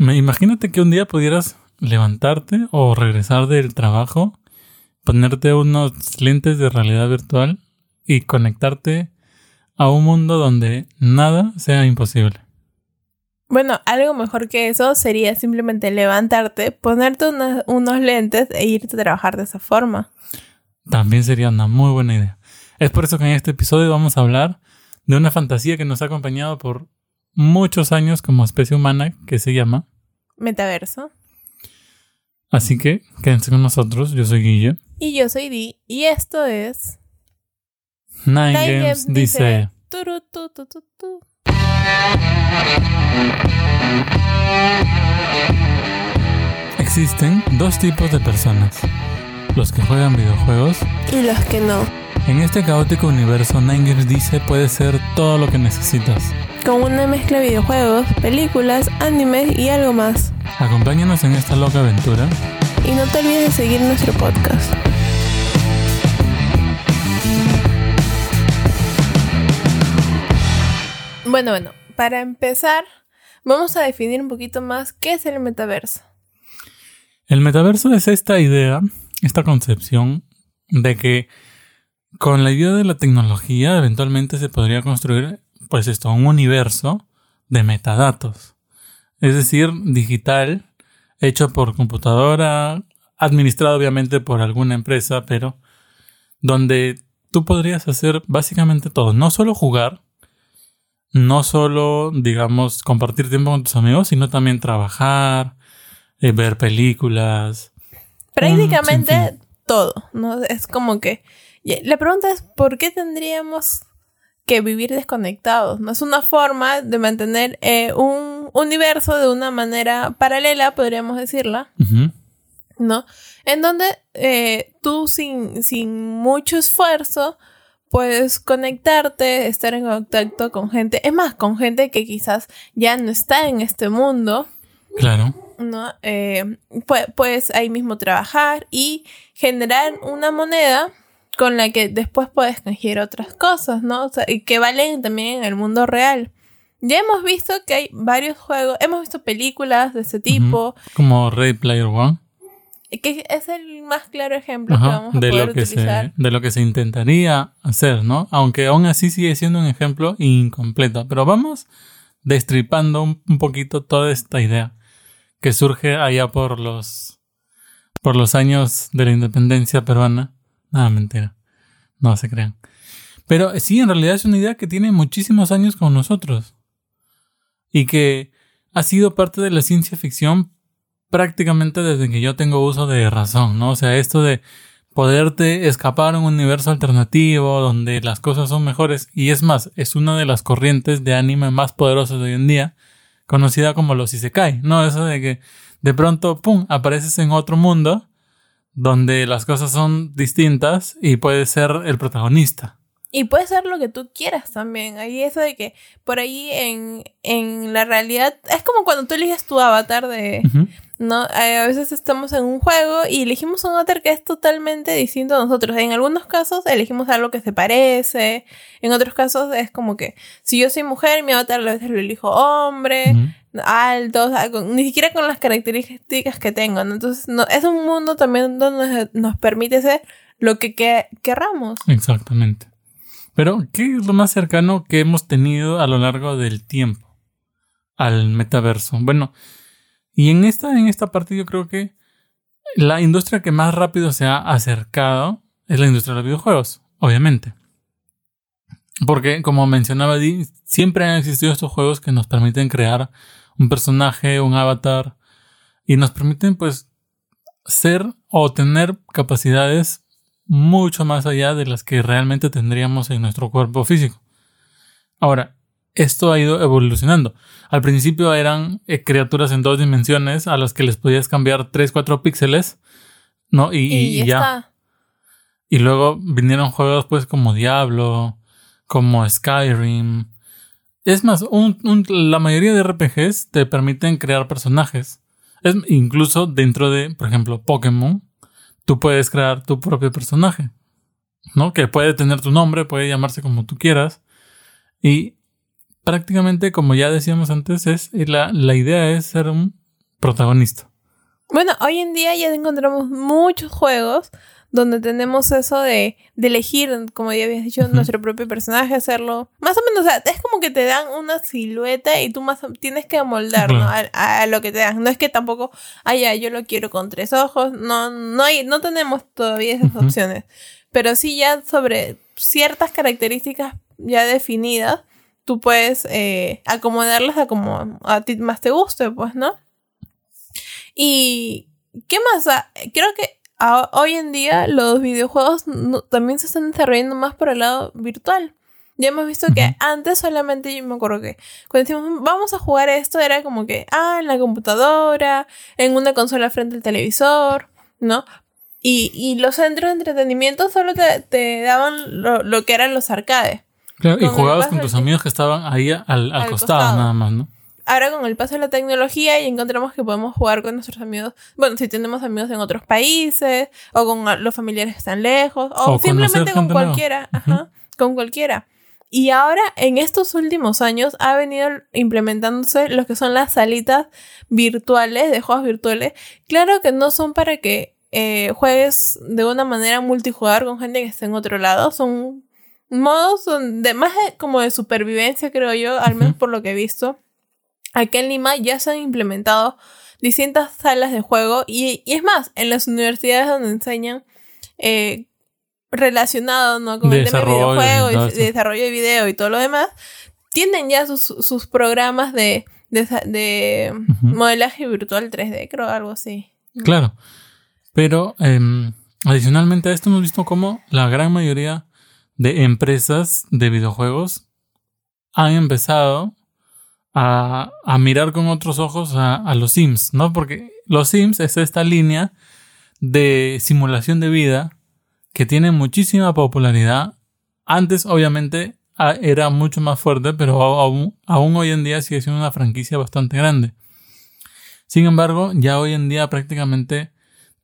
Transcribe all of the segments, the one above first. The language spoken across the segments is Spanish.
Me, imagínate que un día pudieras levantarte o regresar del trabajo, ponerte unos lentes de realidad virtual y conectarte a un mundo donde nada sea imposible. Bueno, algo mejor que eso sería simplemente levantarte, ponerte unos lentes e irte a trabajar de esa forma. También sería una muy buena idea. Es por eso que en este episodio vamos a hablar de una fantasía que nos ha acompañado por muchos años como especie humana que se llama Metaverso. Así que quédense con nosotros, yo soy Guille. Y yo soy Di, y esto es... Nine, Games, dice... Existen dos tipos de personas, los que juegan videojuegos y los que no. En este caótico universo, Nine Games dice puede ser todo lo que necesitas. Con una mezcla de videojuegos, películas, animes y algo más. Acompáñanos en esta loca aventura. Y no te olvides de seguir nuestro podcast. Bueno, bueno, para empezar, vamos a definir un poquito más qué es el metaverso. El metaverso es esta idea, esta concepción de que con la ayuda de la tecnología eventualmente se podría construir pues esto, un universo de metadatos. Es decir, digital, hecho por computadora, administrado obviamente por alguna empresa, pero donde tú podrías hacer básicamente todo, no solo jugar, no solo, digamos, compartir tiempo con tus amigos, sino también trabajar, eh, ver películas. Prácticamente todo, ¿no? Es como que... La pregunta es, ¿por qué tendríamos que vivir desconectados. No es una forma de mantener eh, un universo de una manera paralela, podríamos decirla. ¿No? En donde eh, tú sin, sin mucho esfuerzo puedes conectarte, estar en contacto con gente. Es más, con gente que quizás ya no está en este mundo. Claro. ¿no? Eh, puedes ahí mismo trabajar y generar una moneda con la que después puedes canjear otras cosas, ¿no? O sea, y que valen también en el mundo real. Ya hemos visto que hay varios juegos, hemos visto películas de ese tipo. Como Ray Player One. Que es el más claro ejemplo que vamos a de poder lo que utilizar. Se, de lo que se intentaría hacer, ¿no? Aunque aún así sigue siendo un ejemplo incompleto. Pero vamos destripando un, un poquito toda esta idea que surge allá por los por los años de la independencia peruana Nada, mentira. No se crean. Pero sí, en realidad es una idea que tiene muchísimos años con nosotros. Y que ha sido parte de la ciencia ficción prácticamente desde que yo tengo uso de razón, ¿no? O sea, esto de poderte escapar a un universo alternativo donde las cosas son mejores. Y es más, es una de las corrientes de anime más poderosas de hoy en día, conocida como los Isekai, ¿no? Eso de que de pronto, ¡pum!, apareces en otro mundo donde las cosas son distintas y puedes ser el protagonista. Y puede ser lo que tú quieras también. Ahí eso de que por ahí en, en la realidad es como cuando tú eliges tu avatar de... ¿No? Eh, a veces estamos en un juego y elegimos un avatar que es totalmente distinto a nosotros. En algunos casos elegimos algo que se parece. En otros casos es como que si yo soy mujer, mi avatar a veces lo elijo hombre altos, ni siquiera con las características que tengo. Entonces, no, es un mundo también donde nos permite ser lo que, querramos. Exactamente. Pero, ¿qué es lo más cercano que hemos tenido a lo largo del tiempo al metaverso? Bueno, y en esta, en esta parte yo creo que la industria que más rápido se ha acercado es la industria de los videojuegos, obviamente. Porque, como mencionaba Di, siempre han existido estos juegos que nos permiten crear un personaje, un avatar, y nos permiten pues ser o tener capacidades mucho más allá de las que realmente tendríamos en nuestro cuerpo físico. Ahora, esto ha ido evolucionando. Al principio eran eh, criaturas en dos dimensiones a las que les podías cambiar 3, 4 píxeles, ¿no? Y, ya. Y luego vinieron juegos pues como Diablo, como Skyrim, es más, la mayoría de RPGs te permiten crear personajes. Es, incluso dentro de, por ejemplo, Pokémon, tú puedes crear tu propio personaje. ¿No? Que puede tener tu nombre, puede llamarse como tú quieras. Y prácticamente, como ya decíamos antes, es la, la idea es ser un protagonista. Bueno, hoy en día ya encontramos muchos juegos donde tenemos eso de, de elegir, como ya habías dicho, nuestro propio personaje, hacerlo. Más o menos, o sea, es como que te dan una silueta y tú más tienes que amoldar a, lo que te dan. No es que tampoco, ah, ya, yo lo quiero con tres ojos. No, no, hay, no tenemos todavía esas opciones. Pero sí ya sobre ciertas características ya definidas, tú puedes eh, acomodarlas a como a ti más te guste, pues, ¿no? Y, ¿qué más? creo que hoy en día los videojuegos también se están desarrollando más por el lado virtual. Ya hemos visto que antes solamente yo me acuerdo que cuando decimos vamos a jugar esto era como que, ah, en la computadora, en una consola frente al televisor, ¿no? Y, y los centros de entretenimiento solo te, daban lo, que eran los arcades. Claro, y jugabas con tus amigos que estaban ahí al, costado, nada más, ¿no? Ahora con el paso de la tecnología y encontramos que podemos jugar con nuestros amigos, bueno, si tenemos amigos en otros países, o con los familiares que están lejos, o, simplemente con cualquiera, ajá, con cualquiera. Y ahora, en estos últimos años, ha venido implementándose lo que son las salitas virtuales, de juegos virtuales. Claro que no son para que eh, juegues de una manera multijugador con gente que esté en otro lado, son modos de más como de supervivencia, creo yo, al menos por lo que he visto. Aquí en Lima ya se han implementado distintas salas de juego y, es más, en las universidades donde enseñan eh, relacionado ¿no? con el tema de videojuegos, y, desarrollo de video y todo lo demás, tienen ya sus, programas de, de, modelaje virtual 3D, creo, algo así. Claro, pero em, adicionalmente a esto hemos visto cómo la gran mayoría de empresas de videojuegos han empezado a, mirar con otros ojos a, a, los Sims, ¿no? Porque los Sims es esta línea de simulación de vida que tiene muchísima popularidad. Antes, obviamente, era mucho más fuerte, pero aún, aún hoy en día sigue siendo una franquicia bastante grande. Sin embargo, ya hoy en día prácticamente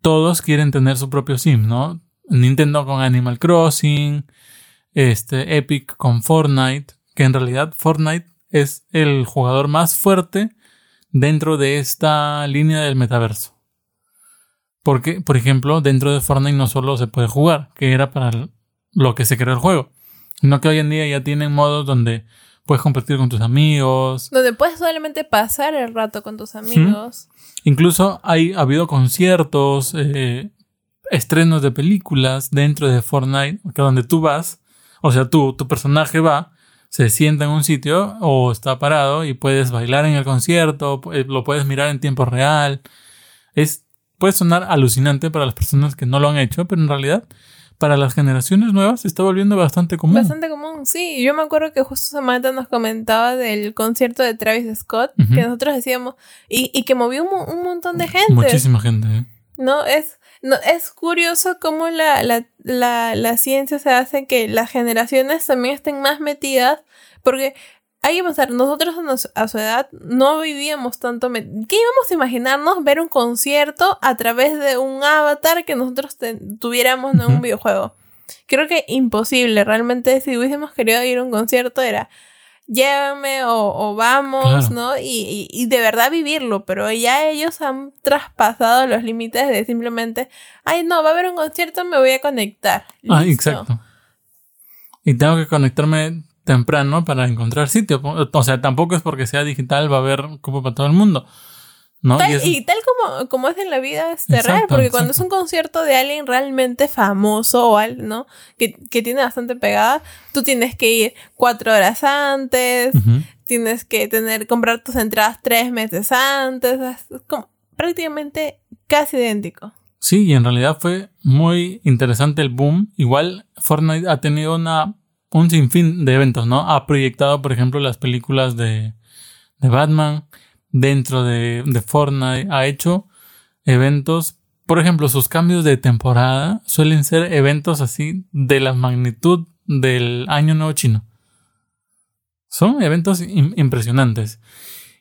todos quieren tener su propio Sim, ¿no? Nintendo con Animal Crossing, este, Epic con Fortnite, que en realidad Fortnite es el jugador más fuerte dentro de esta línea del metaverso. Porque, por ejemplo, dentro de Fortnite no solo se puede jugar, que era para lo que se creó el juego, sino que hoy en día ya tienen modos donde puedes compartir con tus amigos. Donde puedes solamente pasar el rato con tus amigos. Incluso hay, ha habido conciertos, eh, estrenos de películas dentro de Fortnite, que donde tú vas, o sea, tú, tu personaje va se sienta en un sitio o está parado y puedes bailar en el concierto, lo puedes mirar en tiempo real. Es, puede sonar alucinante para las personas que no lo han hecho, pero en realidad para las generaciones nuevas se está volviendo bastante común. Bastante común, sí. Yo me acuerdo que justo Samantha nos comentaba del concierto de Travis Scott, que nosotros decíamos, y, y que movió un, montón de gente. Muchísima gente. ¿eh? No, es, no, es curioso cómo la, la, la, la ciencia se hace que las generaciones también estén más metidas porque hay que pensar, nosotros a su edad no vivíamos tanto. ¿Qué íbamos a imaginarnos ver un concierto a través de un avatar que nosotros tuviéramos en un videojuego? Creo que imposible. Realmente, si hubiésemos querido ir a un concierto, era llévame o, vamos, ¿no? Y, y, de verdad vivirlo, pero ya ellos han traspasado los límites de simplemente, ay, no, va a haber un concierto, me voy a conectar. Ah, exacto. Y tengo que conectarme temprano para encontrar sitio. O sea, tampoco es porque sea digital, va a haber como para todo el mundo. ¿No? y, tal como, como es en la vida es real, porque cuando es un concierto de alguien realmente famoso o algo, ¿no? Que, que, tiene bastante pegada, tú tienes que ir cuatro horas antes, tienes que tener, comprar tus entradas tres meses antes, es como prácticamente casi idéntico. Sí, y en realidad fue muy interesante el boom. Igual Fortnite ha tenido una un sinfín de eventos, ¿no? Ha proyectado, por ejemplo, las películas de, de Batman dentro de, Fortnite. Ha hecho eventos, por ejemplo, sus cambios de temporada suelen ser eventos así de la magnitud del Año Nuevo Chino. Son eventos impresionantes.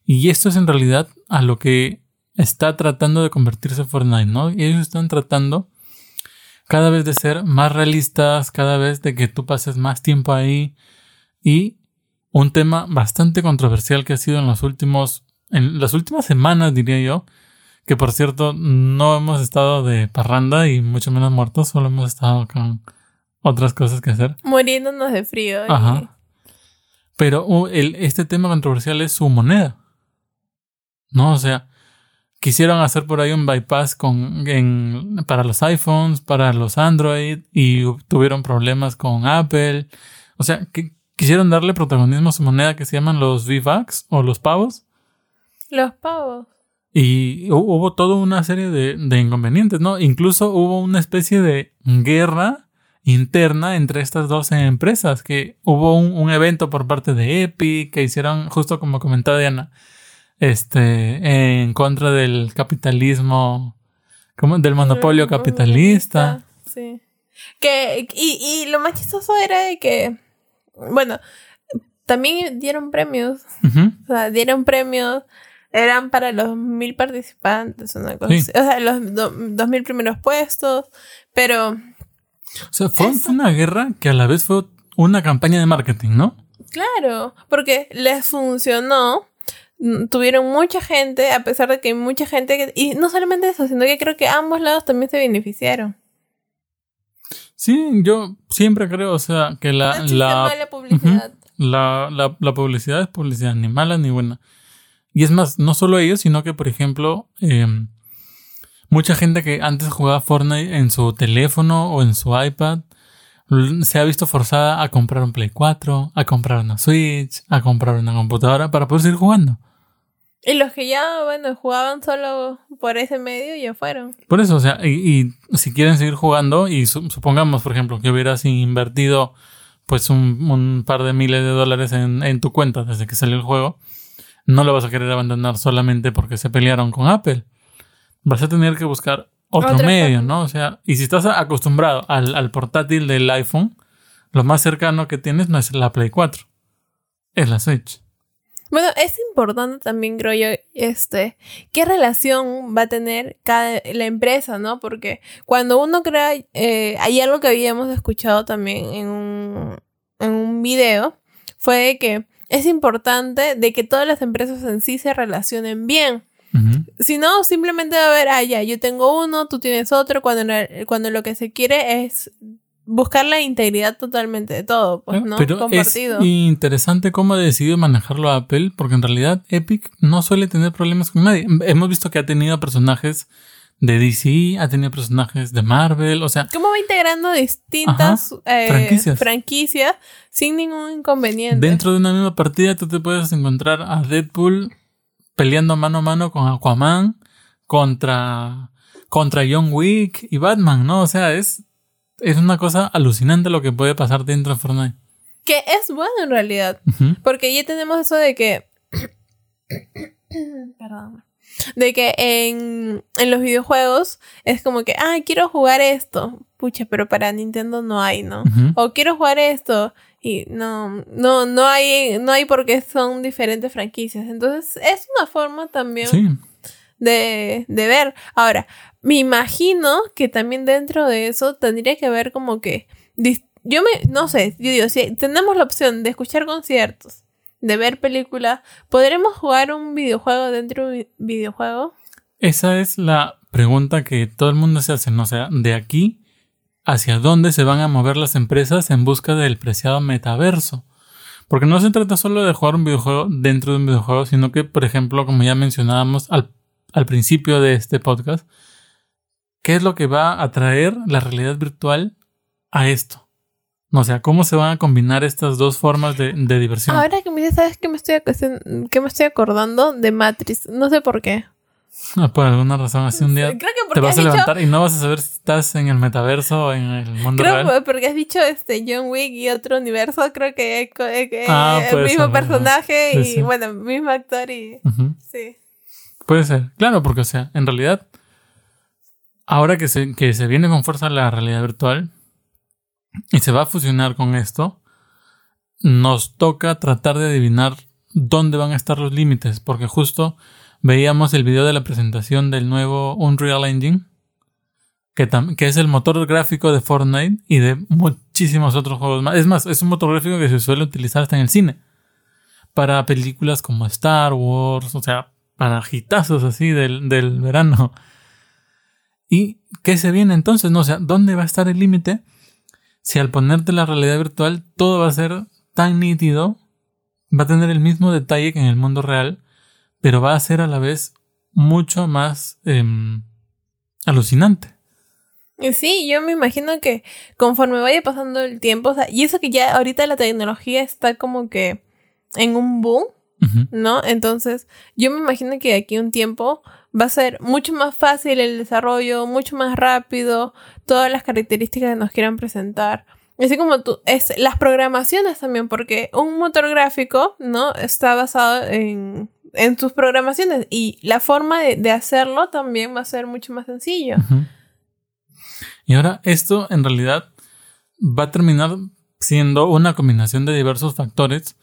Y esto es en realidad a lo que está tratando de convertirse Fortnite, ¿no? Y ellos están tratando cada vez de ser más realistas, cada vez de que tú pases más tiempo ahí. Y un tema bastante controversial que ha sido en los últimos en las últimas semanas, diría yo, que por cierto, no hemos estado de parranda y mucho menos muertos, solo hemos estado con otras cosas que hacer. Muriéndonos de frío. Ajá. Pero uh, el, este tema controversial es su moneda. ¿No? O sea, quisieron hacer por ahí un bypass con, en, para los iPhones, para los Android y tuvieron problemas con Apple. O sea, que quisieron darle protagonismo a su moneda que se llaman los V-Bucks o los pavos. Los pavos. Y hubo toda una serie de, de, inconvenientes, ¿no? Incluso hubo una especie de guerra interna entre estas dos empresas, que hubo un, un evento por parte de Epic que hicieron, justo como comentaba Diana, este, en contra del capitalismo, como del monopolio capitalista. Sí. Que, y, y lo más chistoso era de que, bueno, también dieron premios. O sea, dieron premios. Eran para los mil participantes, una cosa O sea, los dos mil primeros puestos. Pero. O sea, fue, una guerra que a la vez fue una campaña de marketing, ¿no? Claro, porque les funcionó Mm, tuvieron mucha gente, a pesar de que hay mucha gente, y no solamente eso, sino que creo que ambos lados también se beneficiaron. Sí, yo siempre creo, o sea, que la... la, publicidad. la, la, publicidad es publicidad, ni mala ni buena. Y es más, no solo ellos, sino que, por ejemplo, em, mucha gente que antes jugaba Fortnite en su teléfono o en su iPad, se ha visto forzada a comprar un Play 4, a comprar una Switch, a comprar una computadora para poder seguir jugando. Y los que ya, bueno, jugaban solo por ese medio ya fueron. Por eso, o sea, y, si quieren seguir jugando, y supongamos, por ejemplo, que hubieras invertido pues un, par de miles de dólares en, tu cuenta desde que salió el juego, no lo vas a querer abandonar solamente porque se pelearon con Apple. Vas a tener que buscar otro medio, ¿no? O sea, y si estás acostumbrado al, al portátil del iPhone, lo más cercano que tienes no es la Play 4, es la Switch. Bueno, es importante también, creo yo, este, qué relación va a tener cada, la empresa, ¿no? Porque cuando uno crea, eh, hay algo que habíamos escuchado también en un, en un video, fue de que es importante de que todas las empresas en sí se relacionen bien. Si no, simplemente va a haber, ah, ya, yo tengo uno, tú tienes otro, cuando, cuando lo que se quiere es buscar la integridad totalmente de todo, pues, ¿no? Pero Compartido. es interesante cómo ha decidido manejarlo Apple, porque en realidad Epic no suele tener problemas con nadie. Hemos visto que ha tenido personajes de DC, ha tenido personajes de Marvel, o sea... ¿Cómo va integrando distintas eh, franquicias. franquicias sin ningún inconveniente? Dentro de una misma partida tú te puedes encontrar a Deadpool peleando mano a mano con Aquaman contra, contra John Wick y Batman, ¿no? O sea, es es una cosa alucinante lo que puede pasar dentro de Fortnite. Que es bueno en realidad. Porque ya tenemos eso de que. Perdón. De que en, en, los videojuegos es como que, ah, quiero jugar esto. Pucha, pero para Nintendo no hay, ¿no? O quiero jugar esto. Y no, no, no hay, no hay porque son diferentes franquicias. Entonces, es una forma también de, de ver. Ahora, me imagino que también dentro de eso tendría que haber como que... Yo me... No sé, yo digo, si tenemos la opción de escuchar conciertos, de ver películas, ¿podremos jugar un videojuego dentro de un videojuego? Esa es la pregunta que todo el mundo se hace, ¿no? O sea, de aquí hacia dónde se van a mover las empresas en busca del preciado metaverso. Porque no se trata solo de jugar un videojuego dentro de un videojuego, sino que, por ejemplo, como ya mencionábamos al, al principio de este podcast, ¿Qué es lo que va a traer la realidad virtual a esto? O sea, ¿cómo se van a combinar estas dos formas de, diversión? Ahora que me dices, ¿sabes qué me, estoy, que me estoy acordando? De Matrix. No sé por qué. Ah, por alguna razón, así un día te vas a levantar y no vas a saber si estás en el metaverso o en el mundo creo real. porque has dicho este John Wick y otro universo, creo que es ah, el mismo personaje y bueno, mismo actor y sí. Puede ser, claro, porque o sea, en realidad ahora que se, que se viene con fuerza la realidad virtual y se va a fusionar con esto, nos toca tratar de adivinar dónde van a estar los límites, porque justo veíamos el video de la presentación del nuevo Unreal Engine, que, que, es el motor gráfico de Fortnite y de muchísimos otros juegos más. Es más, es un motor gráfico que se suele utilizar hasta en el cine, para películas como Star Wars, o sea, para gitazos así del, del verano. ¿Y qué se viene entonces? No, o sea, ¿dónde va a estar el límite? Si al ponerte la realidad virtual todo va a ser tan nítido, va a tener el mismo detalle que en el mundo real, pero va a ser a la vez mucho más em, alucinante. Sí, yo me imagino que conforme vaya pasando el tiempo, o sea, y eso que ya ahorita la tecnología está como que en un boom, ¿no? Entonces, yo me imagino que de aquí un tiempo va a ser mucho más fácil el desarrollo, mucho más rápido, todas las características que nos quieran presentar. Así como tú, es, las programaciones también, porque un motor gráfico, ¿no? Está basado en, en sus programaciones y la forma de, hacerlo también va a ser mucho más sencillo. Y ahora esto en realidad va a terminar siendo una combinación de diversos factores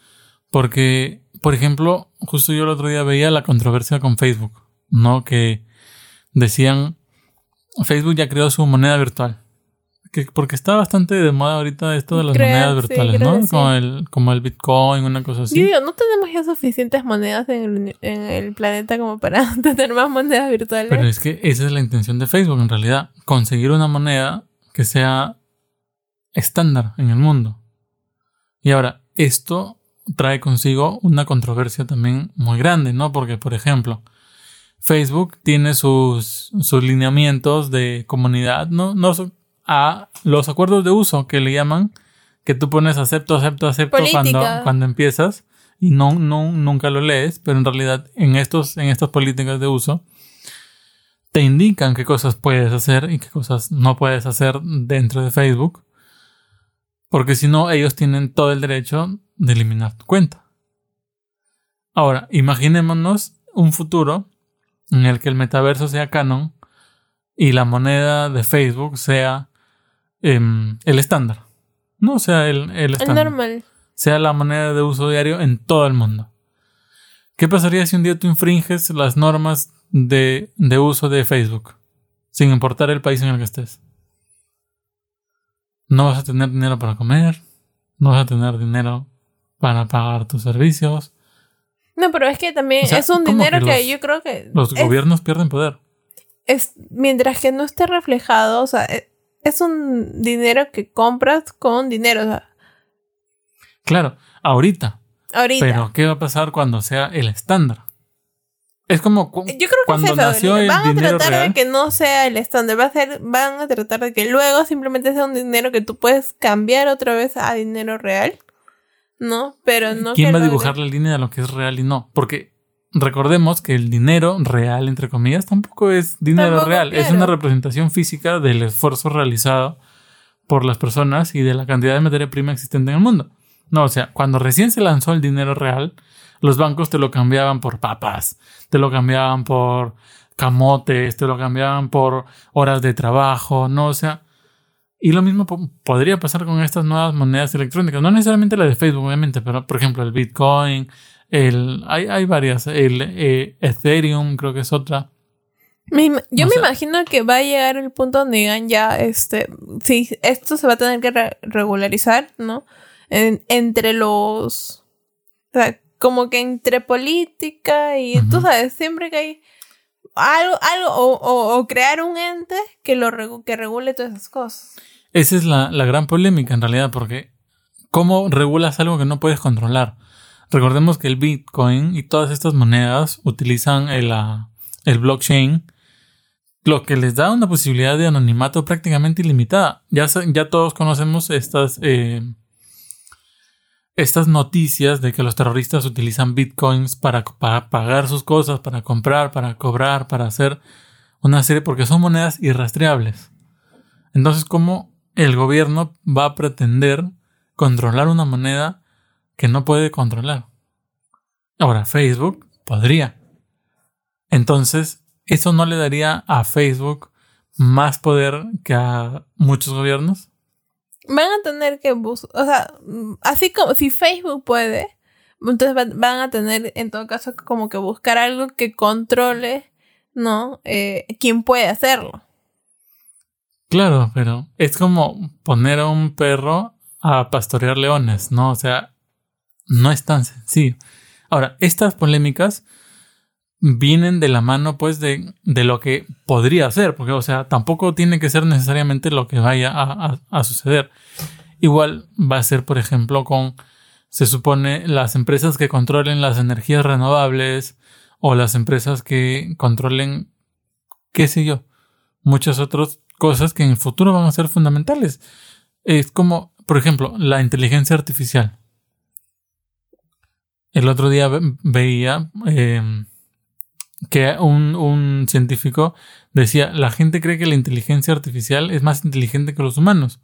porque, por ejemplo, justo yo el otro día veía la controversia con Facebook, ¿no? Que decían, Facebook ya creó su moneda virtual. Que, porque está bastante de moda ahorita esto de las monedas virtuales, ¿no? Como, el, como el Bitcoin, una cosa así. Yo digo, no tenemos ya suficientes monedas en el, en el planeta como para tener más monedas virtuales. Pero es que esa es la intención de Facebook, en realidad. Conseguir una moneda que sea estándar en el mundo. Y ahora, esto trae consigo una controversia también muy grande, ¿no? Porque, por ejemplo, Facebook tiene sus, sus lineamientos de comunidad, ¿no? no a los acuerdos de uso que le llaman, que tú pones acepto, acepto, acepto cuando, cuando empiezas y no, no, nunca lo lees, pero en realidad en, estos, en estas políticas de uso te indican qué cosas puedes hacer y qué cosas no puedes hacer dentro de Facebook, porque si no ellos tienen todo el derecho de eliminar tu cuenta. Ahora, imaginémonos un futuro en el que el metaverso sea canon y la moneda de Facebook sea em, el estándar. No sea el, el estándar. normal. Sea la moneda de uso diario en todo el mundo. ¿Qué pasaría si un día tú infringes las normas de, de uso de Facebook? Sin importar el país en el que estés. No vas a tener dinero para comer. No vas a tener dinero para pagar tus servicios. No, pero es que también es un dinero que, yo creo que... Los gobiernos pierden poder. Es, mientras que no esté reflejado, o sea, e, es, un dinero que compras con dinero. Claro, ahorita. Ahorita. Pero, ¿qué va a pasar cuando sea el estándar? Es como Yo creo que cuando nació el van a tratar de que no sea el estándar, va a ser, van a tratar de que luego simplemente sea un dinero que tú puedes cambiar otra vez a dinero real. ¿No? Pero no. ¿Quién va a dibujar la línea de lo que es real y no? Porque recordemos que el dinero real, entre comillas, tampoco es dinero real. Es una representación física del esfuerzo realizado por las personas y de la cantidad de materia prima existente en el mundo. No, o sea, cuando recién se lanzó el dinero real, los bancos te lo cambiaban por papas, te lo cambiaban por camotes, te lo cambiaban por horas de trabajo, ¿no? O sea, y lo mismo podría pasar con estas nuevas monedas electrónicas. No necesariamente la de Facebook, obviamente, pero por ejemplo el Bitcoin, el, hay, hay varias. El eh, Ethereum creo que es otra. yo me imagino que va a llegar el punto donde digan ya, este, sí, esto se va a tener que regularizar, ¿no? entre los, o sea, como que entre política y, tú sabes, siempre que hay algo, algo o, o, crear un ente que lo que regule todas esas cosas. Esa es la, gran polémica en realidad, porque ¿cómo regulas algo que no puedes controlar? Recordemos que el Bitcoin y todas estas monedas utilizan el, ah, el blockchain, lo que les da una posibilidad de anonimato prácticamente ilimitada. Ya, ya todos conocemos estas, eh, estas noticias de que los terroristas utilizan bitcoins para, para pagar sus cosas, para comprar, para cobrar, para hacer una serie, porque son monedas irrastreables. Entonces, ¿cómo el gobierno va a pretender controlar una moneda que no puede controlar. Ahora, Facebook podría. Entonces, ¿eso no le daría a Facebook más poder que a muchos gobiernos? Van a tener que buscar, o sea, así como si Facebook puede, entonces van a tener en todo caso como que buscar algo que controle, ¿no? Eh, quién puede hacerlo. Claro, pero es como poner a un perro a pastorear leones, ¿no? O sea, no es tan sencillo. Ahora, estas polémicas vienen de la mano pues de, de, lo que podría ser, porque o sea, tampoco tiene que ser necesariamente lo que vaya a, a, suceder. Igual va a ser, por ejemplo, con, se supone, las empresas que controlen las energías renovables o las empresas que controlen, qué sé yo, muchas otras cosas que en el futuro van a ser fundamentales. Es como, por ejemplo, la inteligencia artificial. El otro día veía em, que un, un, científico decía, la gente cree que la inteligencia artificial es más inteligente que los humanos.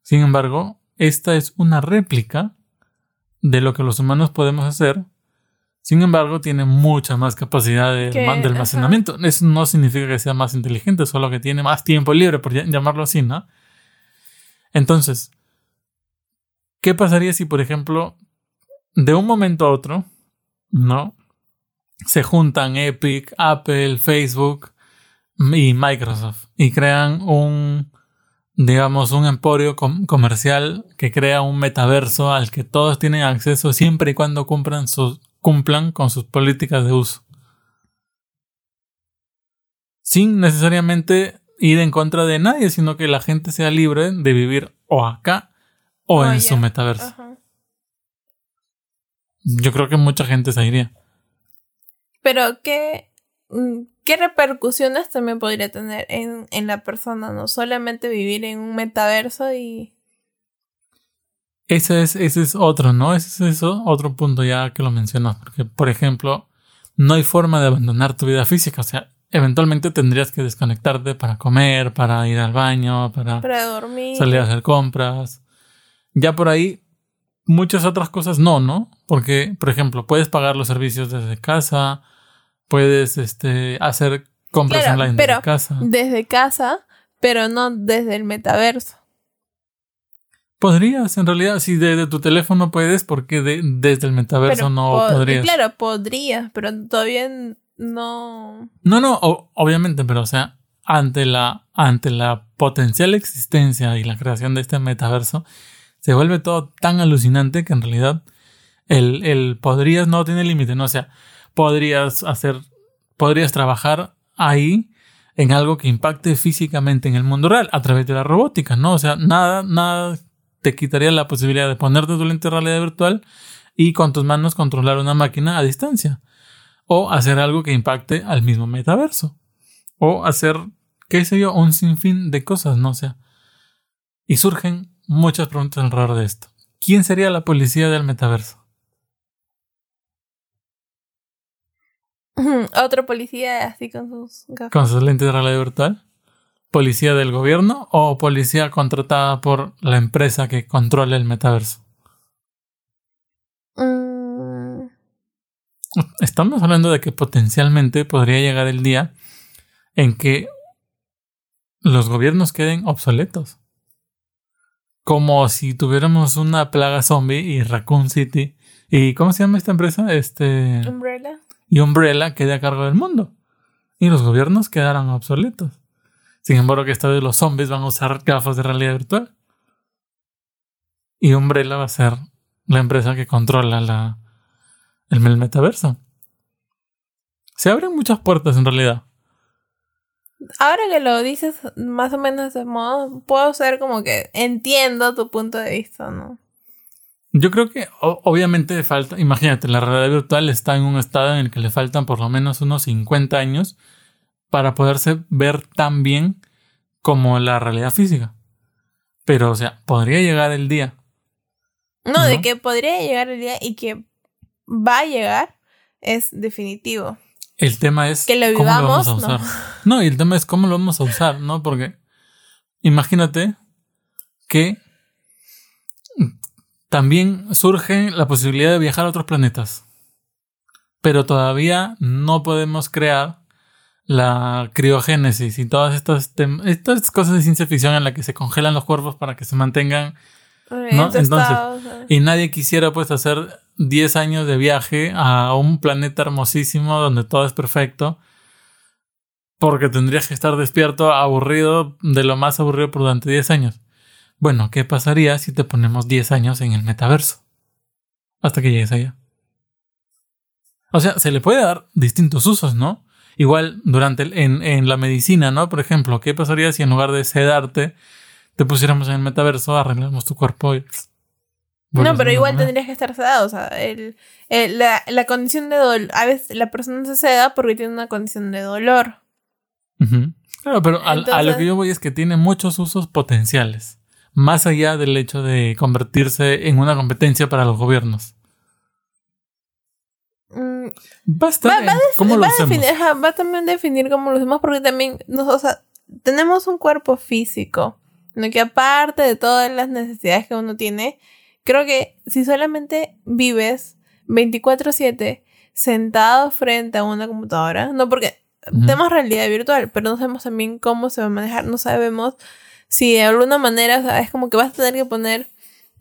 Sin embargo, esta es una réplica de lo que los humanos podemos hacer. Sin embargo, tiene mucha más capacidad de, de almacenamiento. Eso no significa que sea más inteligente, solo que tiene más tiempo libre, por llamarlo así, ¿no? Entonces, ¿qué pasaría si, por ejemplo, de un momento a otro, ¿no? Se juntan Epic, Apple, Facebook y Microsoft y crean un, digamos, un emporio comercial que crea un metaverso al que todos tienen acceso siempre y cuando cumplan, sus, cumplan con sus políticas de uso. Sin necesariamente ir en contra de nadie, sino que la gente sea libre de vivir o acá o en su metaverso. Yo creo que mucha gente se iría. Pero, ¿qué, mm, ¿qué repercusiones también podría tener en, en la persona? No solamente vivir en un metaverso y... Ese es, ese es otro, ¿no? Ese es eso, otro punto ya que lo mencionas. Porque, por ejemplo, no hay forma de abandonar tu vida física. O sea, eventualmente tendrías que desconectarte para comer, para ir al baño, para, para dormir. salir a hacer compras. Ya por ahí muchas otras cosas no, ¿no? Porque, por ejemplo, puedes pagar los servicios desde casa, puedes este, hacer compras online desde casa. Desde casa, pero no desde el metaverso. Podrías, en realidad, si desde tu teléfono puedes, porque desde el metaverso no podrías. Claro, podrías, pero todavía no. No, no, obviamente, pero o sea, ante la, ante la potencial existencia y la creación de este metaverso, se vuelve todo tan alucinante que en realidad el, el podrías no tiene límite, ¿no? O sea, podrías hacer, podrías trabajar ahí en algo que impacte físicamente en el mundo real a través de la robótica, ¿no? O sea, nada, nada te quitaría la posibilidad de ponerte tu lente de realidad virtual y con tus manos controlar una máquina a distancia. O hacer algo que impacte al mismo metaverso. O hacer, qué sé yo, un sinfín de cosas, ¿no? O sea, y surgen muchas preguntas alrededor de esto. ¿Quién sería la policía del metaverso? Otro policía así con sus gafas. ¿Con sus lentes de realidad virtual? ¿Policía del gobierno o policía contratada por la empresa que controla el metaverso? Mm. Estamos hablando de que potencialmente podría llegar el día en que los gobiernos queden obsoletos como si tuviéramos una plaga zombie y Raccoon City. ¿Y cómo se llama esta empresa? Este. Umbrella. Y Umbrella quede a cargo del mundo. Y los gobiernos quedarán obsoletos. Sin embargo, que esta vez los zombies van a usar gafas de realidad virtual. Y Umbrella va a ser la empresa que controla la, el metaverso. Se abren muchas puertas en realidad. Ahora que lo dices más o menos de modo, puedo ser como que entiendo tu punto de vista, ¿no? Yo creo que obviamente falta, imagínate, la realidad virtual está en un estado en el que le faltan por lo menos unos 50 años para poderse ver tan bien como la realidad física. Pero, o sea, podría llegar el día. No, de que podría llegar el día y que va a llegar es definitivo. El tema es que lo vivamos, cómo lo vamos a usar. No. y el tema es cómo lo vamos a usar, ¿no? Porque imagínate que también surge la posibilidad de viajar a otros planetas. Pero todavía no podemos crear la criogénesis y todas estas, estas cosas de ciencia ficción en las que se congelan los cuerpos para que se mantengan. ¿no? Entonces, y nadie quisiera pues hacer 10 años de viaje a un planeta hermosísimo donde todo es perfecto. Porque tendrías que estar despierto, aburrido, de lo más aburrido durante 10 años. Bueno, ¿qué pasaría si te ponemos 10 años en el metaverso? Hasta que llegues allá. O sea, se le puede dar distintos usos, ¿no? Igual durante en, en la medicina, ¿no? Por ejemplo, ¿qué pasaría si en lugar de sedarte te pusiéramos en el metaverso, arreglamos tu cuerpo y... No, pero igual tendrías que estar sedado. O sea, el, la, la, condición de dolor. A veces la persona se seda porque tiene una condición de dolor. Claro, pero a, lo que yo voy es que tiene muchos usos potenciales. Más allá del hecho de convertirse en una competencia para los gobiernos. Mm, va a estar va, cómo lo Definir, va también definir cómo lo hacemos porque también nos, o sea, tenemos un cuerpo físico. ¿no? Que aparte de todas las necesidades que uno tiene, creo que si solamente vives 24/7 sentado frente a una computadora, no porque tenemos realidad virtual, pero no sabemos también cómo se va a manejar, no sabemos si de alguna manera, es como que vas a tener que poner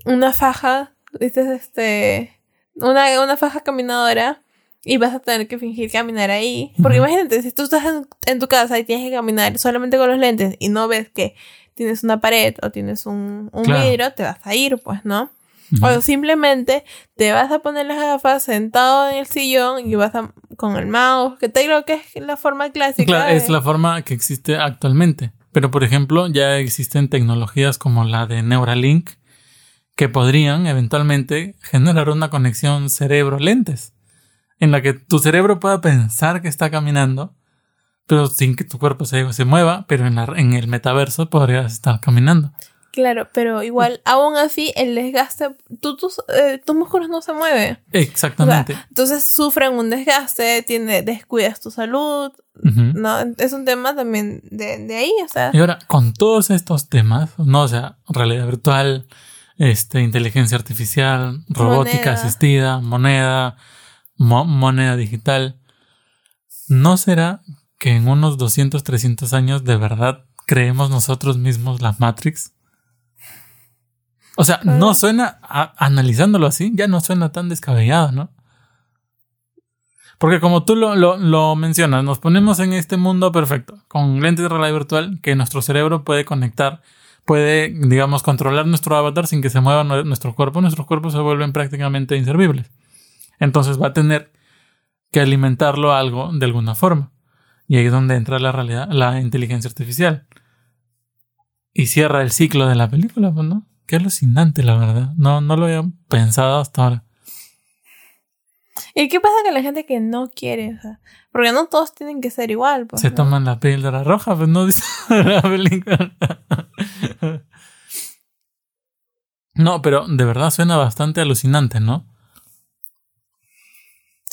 una faja, este, una, una faja caminadora y vas a tener que fingir caminar ahí. Porque imagínate, si tú estás en, tu casa y tienes que caminar solamente con los lentes y no ves que tienes una pared o tienes un, un vidrio, te vas a ir, pues, ¿no? O simplemente te vas a poner las gafas sentado en el sillón y vas a, con el mouse, que te creo que es la forma clásica. Claro, es la forma que existe actualmente. Pero por ejemplo, ya existen tecnologías como la de Neuralink que podrían eventualmente generar una conexión cerebro-lentes en la que tu cerebro pueda pensar que está caminando, pero sin que tu cuerpo se, se mueva, pero en, la, en el metaverso podrías estar caminando. Claro, pero igual, aún así, el desgaste, tú, tus, eh, tus músculos no se mueven. Exactamente. entonces sufren un desgaste, tiene, descuidas tu salud, ¿no? Es un tema también de, de, ahí, o sea. Y ahora, con todos estos temas, ¿no? O sea, realidad virtual, este, inteligencia artificial, robótica asistida, moneda, moneda digital, ¿no será que en unos 200, 300 años de verdad creemos nosotros mismos la Matrix? O sea, no suena, analizándolo así, ya no suena tan descabellado, ¿no? Porque como tú lo, lo, mencionas, nos ponemos en este mundo perfecto, con lentes de realidad virtual que nuestro cerebro puede conectar, puede, digamos, controlar nuestro avatar sin que se mueva nuestro cuerpo, nuestros cuerpos se vuelven prácticamente inservibles. Entonces va a tener que alimentarlo algo de alguna forma. Y ahí es donde entra la realidad, la inteligencia artificial. Y cierra el ciclo de la película, pues, ¿no? Qué alucinante, la verdad. No, no lo había pensado hasta ahora. ¿Y qué pasa con la gente que no quiere? O sea, porque no todos tienen que ser igual. Pues, Se toman la píldora roja, pues no dice la película. no, pero de verdad suena bastante alucinante, ¿no?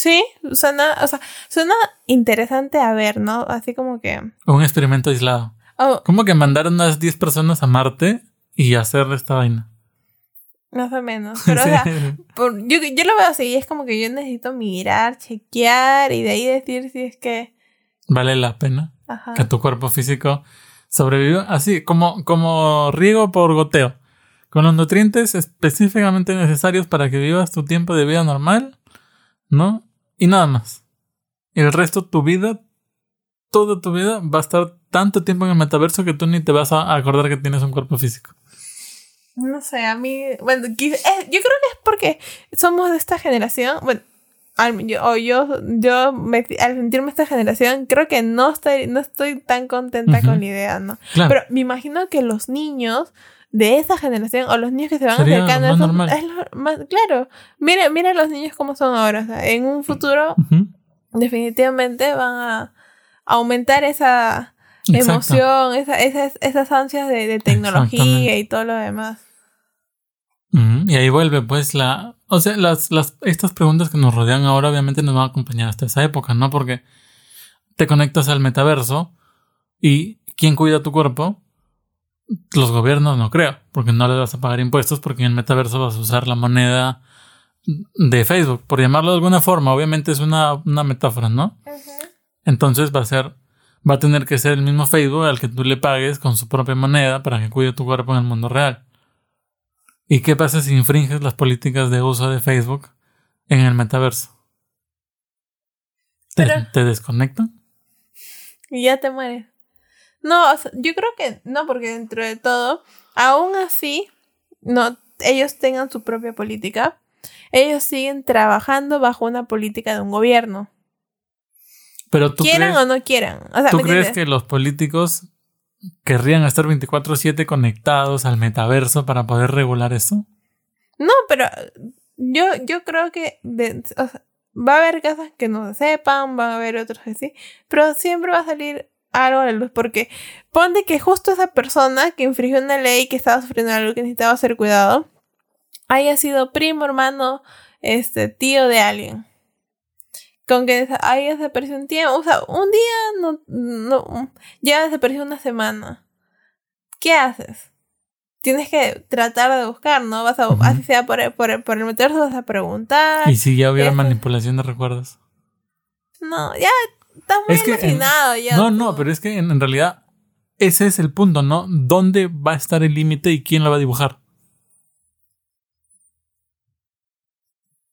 Sí, suena, o sea, suena interesante a ver, ¿no? Así como que... Un experimento aislado. Oh. Como que mandaron unas 10 personas a Marte y hacer esta vaina. Más o menos. Pero, o sea, yo, yo lo veo así, es como que yo necesito mirar, chequear y de ahí decir si es que... Vale la pena que tu cuerpo físico sobreviva así, como, como riego por goteo, con los nutrientes específicamente necesarios para que vivas tu tiempo de vida normal, ¿no? Y nada más. Y el resto, tu vida, toda tu vida va a estar tanto tiempo en el metaverso que tú ni te vas a acordar que tienes un cuerpo físico. No sé, a mí, bueno, yo creo que es porque somos de esta generación, bueno, yo, o yo, yo al sentirme esta generación, creo que no estoy, no estoy tan contenta con la idea, ¿no? Pero me imagino que los niños de esa generación o los niños que se van acercando es lo más claro. Mira mira los niños cómo son ahora en un futuro definitivamente van a aumentar esa emoción esa, esas, esas ansias de, tecnología y todo lo demás. Y ahí vuelve pues la o sea las, las estas preguntas que nos rodean ahora obviamente nos van a acompañar hasta esa época no porque te conectas al metaverso y quién cuida tu cuerpo los gobiernos no creo, porque no les vas a pagar impuestos porque en el metaverso vas a usar la moneda de Facebook, por llamarlo de alguna forma. Obviamente es una, metáfora, ¿no? Entonces va a ser, va a tener que ser el mismo Facebook al que tú le pagues con su propia moneda para que cuide tu cuerpo en el mundo real. ¿Y qué pasa si infringes las políticas de uso de Facebook en el metaverso? ¿Te, ¿te desconectan? Y ya te mueres. No, yo creo que no, porque dentro de todo, aún así, no, ellos tengan su propia política. ellos siguen trabajando bajo una política de un gobierno. Pero tú quieran crees, o no quieran. O sea, ¿tú ¿me crees que los políticos querrían estar 24/7 conectados al metaverso para poder regular eso? No, pero yo, yo creo que de- o sea, va a haber cosas que no se sepan, va a haber otros que sí, pero siempre va a salir algo a la luz, porque ponte que justo esa persona que infringió una ley que estaba sufriendo algo que necesitaba ser cuidado, haya sido primo, hermano, este, tío de alguien. Con que haya desaparecido un tiempo, o sea, un día no, no, ya desapareció una semana. ¿Qué haces? Tienes que tratar de buscar, ¿no? Vas a, así sea por, el- por, por el meterse, vas a preguntar. Y si ya hubiera manipulación de recuerdos. No, ya estás muy Es que en- alucinado ya. No, no, pero es que en, en realidad ese es el punto, ¿no? ¿Dónde va a estar el límite y quién lo va a dibujar?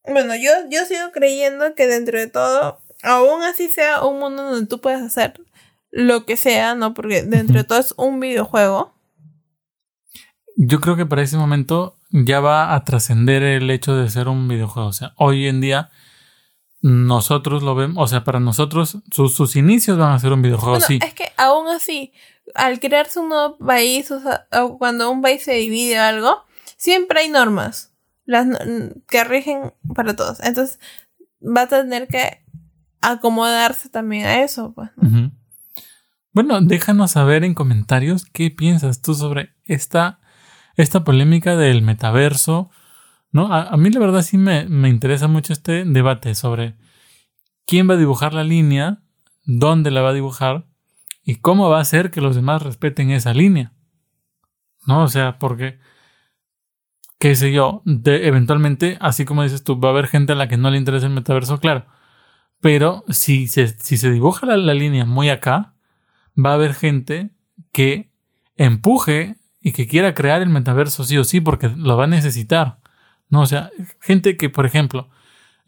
Bueno, yo, yo sigo creyendo que dentro de todo, aún así sea un mundo donde tú puedes hacer lo que sea, ¿no? Porque dentro de todo es un videojuego. Yo creo que para ese momento ya va a trascender el hecho de ser un videojuego. O sea, hoy en día nosotros lo vemos, o sea, para nosotros sus, sus inicios van a ser un videojuego, Bueno, sí. es que aún así, al crearse un nuevo país, o sea, o cuando un país se divide o algo, siempre hay normas las, que rigen para todos. Entonces, va a tener que acomodarse también a eso, pues. Bueno, déjanos saber en comentarios qué piensas tú sobre esta, esta polémica del metaverso. ¿No? A, mí la verdad sí me, me interesa mucho este debate sobre quién va a dibujar la línea, dónde la va a dibujar y cómo va a hacer que los demás respeten esa línea. ¿No? O sea, porque, qué sé yo, de- eventualmente, así como dices tú, va a haber gente a la que no le interesa el metaverso, claro. Pero si se, si se dibuja la, la línea muy acá, va a haber gente que empuje y que quiera crear el metaverso sí o sí porque lo va a necesitar. ¿No? O sea, gente que, por ejemplo,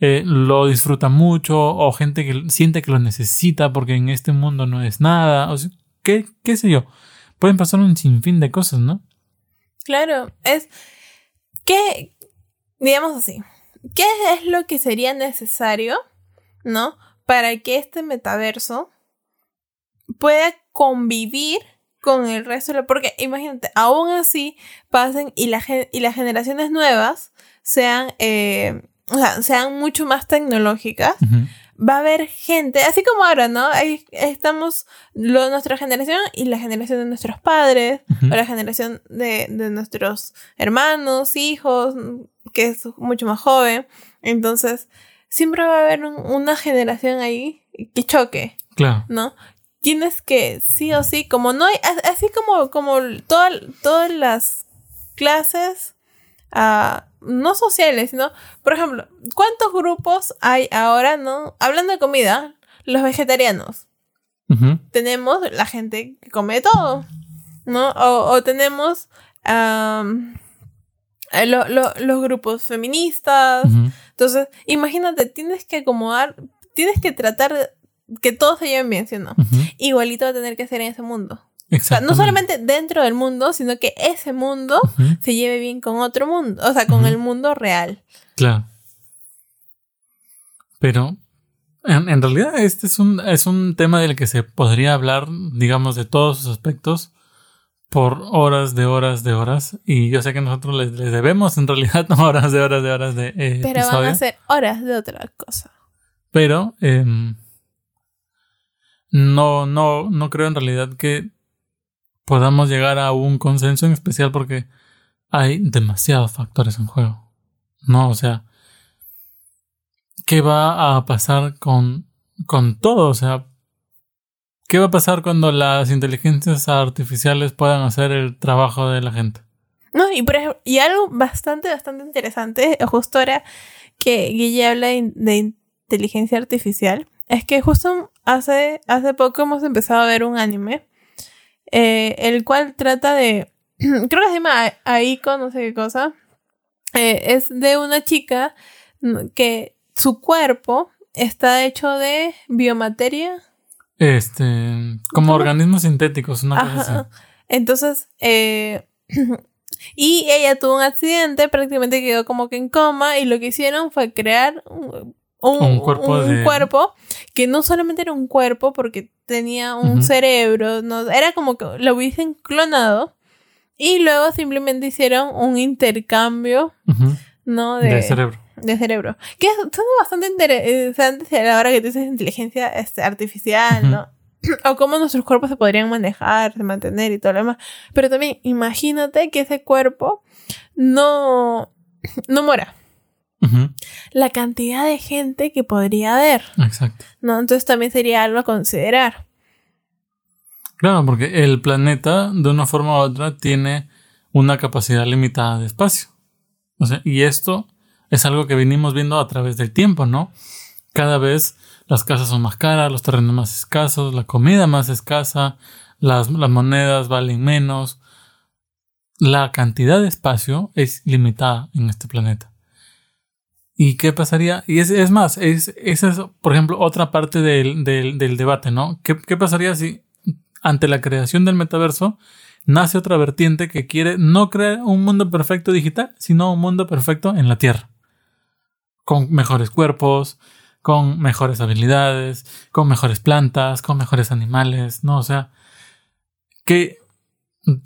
eh, lo disfruta mucho o gente que siente que lo necesita porque en este mundo no es nada. O sea, ¿qué, qué sé yo? Pueden pasar un sinfín de cosas, ¿no? Claro, es que, digamos así, ¿qué es lo que sería necesario, ¿no? Para que este metaverso pueda convivir con el resto de la... Porque imagínate, aún así pasen y, y las generaciones nuevas sean, eh, o sea, sean mucho más tecnológicas, va a haber gente, así como ahora, ¿no? Ahí estamos lo, nuestra generación y la generación de nuestros padres, o la generación de, de nuestros hermanos, hijos, que es mucho más joven. Entonces, siempre va a haber un- una generación ahí que choque, Claro. ¿no? Tienes que, sí o sí, como no hay, así como, como toda- todas las clases, ah, no sociales, sino, por ejemplo, ¿cuántos grupos hay ahora, no? Hablando de comida, los vegetarianos tenemos la gente que come de todo, ¿no? O, o tenemos lo- lo- los grupos feministas. Entonces, imagínate, tienes que acomodar, tienes que tratar de que todos se lleven bien, ¿sí o no? Igualito va a tener que ser en ese mundo. O sea, no solamente dentro del mundo, sino que ese mundo se lleve bien con otro mundo, o sea, con el mundo real. Claro. Pero en, en realidad este es un, es un tema del que se podría hablar, digamos, de todos sus aspectos por horas de horas de horas. Y yo sé que nosotros les, les debemos en realidad horas de horas de horas de eh, Pero van a ser horas de otra cosa. Pero em, no, no, no creo en realidad que podamos llegar a un consenso en especial porque hay demasiados factores en juego. No, o sea, ¿qué va a pasar con, con todo? O sea, ¿qué va a pasar cuando las inteligencias artificiales puedan hacer el trabajo de la gente? No, y, por ejemplo, y algo bastante, bastante interesante, justo ahora que Guille habla de, de inteligencia artificial, es que justo hace, hace poco hemos empezado a ver un anime, eh, el cual trata de, creo que se llama Aiko, no sé qué cosa, eh, es de una chica mm, que su cuerpo está hecho de biomateria, Este, como ¿Cómo? organismos sintéticos, una cosa así. Entonces, eh, Y ella tuvo un accidente, prácticamente quedó como que en coma y lo que hicieron fue crear un, cuerpo, que no solamente era un cuerpo porque tenía un cerebro, no, era como que lo hubiesen clonado y luego simplemente hicieron un intercambio, ¿no? De, cerebro. De cerebro. Que es bastante interesante a la hora que tú dices inteligencia este, artificial, ¿no? o cómo nuestros cuerpos se podrían manejar, mantener y todo lo demás. Pero también imagínate que ese cuerpo no, no La cantidad de gente que podría haber. Exacto. ¿no? Entonces también sería algo a considerar. Claro, porque el planeta, de una forma u otra, tiene una capacidad limitada de espacio. O sea, y esto es algo que venimos viendo a través del tiempo, ¿no? Cada vez las casas son más caras, los terrenos más escasos, la comida más escasa, las, monedas valen menos. La cantidad de espacio es limitada en este planeta. ¿Y qué pasaría? Y es, es más, es, esa es, por ejemplo, otra parte del, debate, ¿no? ¿Qué, ¿Qué, pasaría si ante la creación del metaverso nace otra vertiente que quiere no crear un mundo perfecto digital, sino un mundo perfecto en la Tierra? Con mejores cuerpos, con mejores habilidades, con mejores plantas, con mejores animales, ¿no? O sea, ¿qué,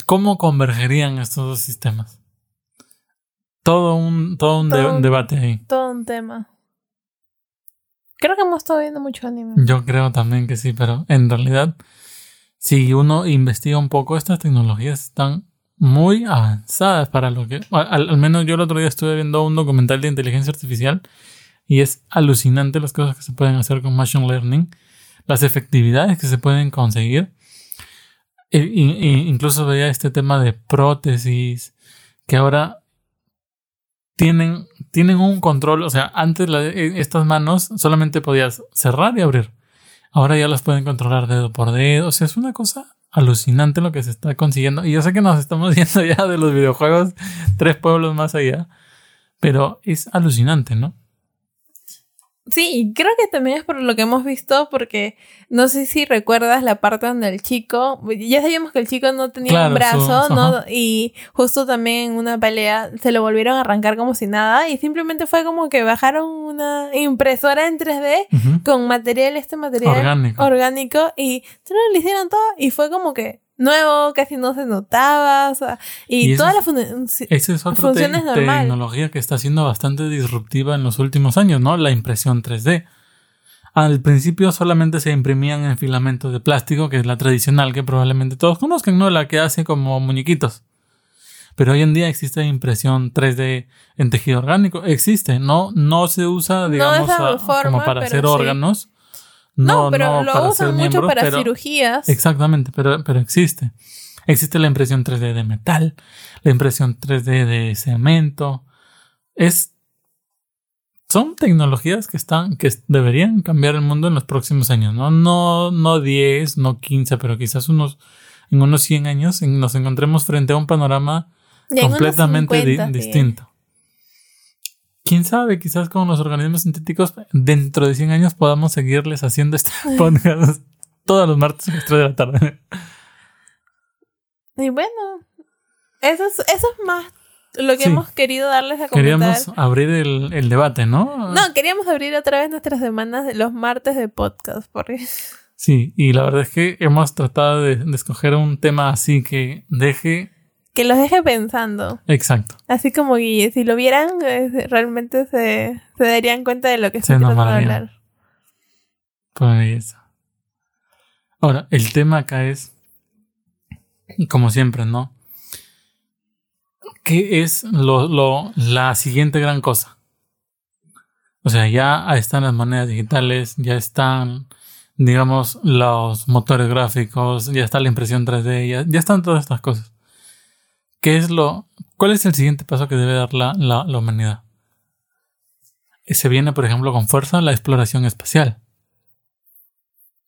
¿cómo convergerían estos dos sistemas? Todo un, todo un, debate ahí. Todo un tema. Creo que hemos estado viendo mucho anime. Yo creo también que sí, pero en realidad, si uno investiga un poco, estas tecnologías están muy avanzadas para lo que... al menos yo el otro día estuve viendo un documental de inteligencia artificial y es alucinante las cosas que se pueden hacer con Machine Learning, las efectividades que se pueden conseguir. E, incluso veía este tema de prótesis, que ahora tienen, tienen un control, o sea, antes e, estas manos solamente podías cerrar y abrir. Ahora ya las pueden controlar dedo por dedo. O sea, es una cosa alucinante lo que se está consiguiendo. Y yo sé que nos estamos yendo ya de los videojuegos tres pueblos más allá. Pero es alucinante, ¿no? Sí, creo que también es por lo que hemos visto, porque no sé si recuerdas la parte donde el chico, ya sabíamos que el chico no tenía un brazo, ¿no? Y justo también en una pelea se lo volvieron a arrancar como si nada y simplemente fue como que bajaron una impresora en 3D con material, este material orgánico, orgánico y lo hicieron todo y fue como que nuevo, casi no se notaba, o sea, y, todas las esa es otra tecnología que está siendo bastante disruptiva en los últimos años, ¿no? La impresión 3D. Al principio solamente se imprimían en filamentos de plástico, que es la tradicional que probablemente todos conozcan, ¿no? La que hace como muñequitos. Pero hoy en día existe impresión 3D en tejido orgánico. Existe, no, no se usa, digamos, como para hacer órganos no, pero lo usan mucho para cirugías. Exactamente, pero, pero existe. Existe la impresión 3D de metal, la impresión 3D de cemento. Es. Son tecnologías que están, que deberían cambiar el mundo en los próximos años, ¿no? No, no 10, no 15, pero quizás unos, en unos 100 años nos encontremos frente a un panorama completamente distinto quién sabe, quizás con los organismos sintéticos dentro de 100 años podamos seguirles haciendo este podcast todos los martes a las 3 de la tarde. Y bueno, eso es, eso es más lo que hemos querido darles a comentar. Queríamos abrir el, debate, ¿no? No, queríamos abrir otra vez nuestras semanas de los martes de podcast. Porque... Sí, y la verdad es que hemos tratado de escoger un tema así que deje que los deje pensando. Exacto. Así como Guille, si lo vieran, realmente se, darían cuenta de lo que se tratando de hablar. Pues Ahora, el tema acá es, como siempre, ¿no? ¿Qué es lo, lo, la siguiente gran cosa? O sea, ya están las monedas digitales, ya están, digamos, los motores gráficos, ya está la impresión 3D, ya están todas estas cosas. ¿Qué es lo, ¿Cuál es el siguiente paso que debe dar la, la, humanidad? Se viene, por ejemplo, con fuerza la exploración espacial.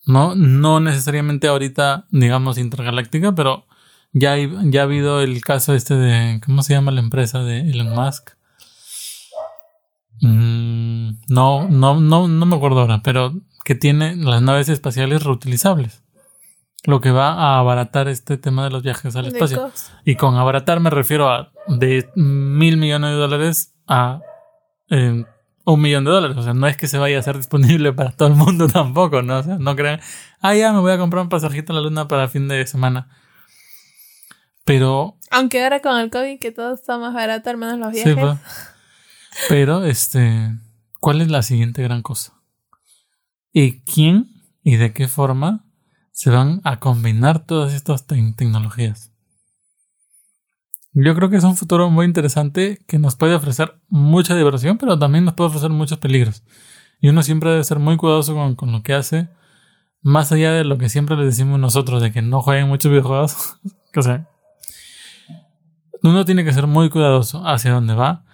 No, no necesariamente ahorita, digamos, intergaláctica, pero ya, hay, ya ha habido el caso este de, ¿cómo se llama la empresa de Elon Musk? Mm, no, no, no, no me acuerdo ahora, pero que tiene las naves espaciales reutilizables. Lo que va a abaratar este tema de los viajes al espacio. Y con abaratar me refiero a de mil millones de dólares a eh, un millón de dólares. O sea, no es que se vaya a hacer disponible para todo el mundo tampoco, ¿no? O sea, no crean, ah, ya me voy a comprar un pasajito a la luna para el fin de semana. Pero. Aunque ahora con el COVID que todo está más barato, al menos los viajes. Sí, pues. Pero, este. ¿Cuál es la siguiente gran cosa? ¿Y quién y de qué forma se van a combinar todas estas tecnologías? Yo creo que es un futuro muy interesante que nos puede ofrecer mucha diversión, pero también nos puede ofrecer muchos peligros. Y uno siempre debe ser muy cuidadoso con, con lo que hace, más allá de lo que siempre le decimos nosotros, de que no jueguen muchos videojuegos. o sea, uno tiene que ser muy cuidadoso hacia dónde va.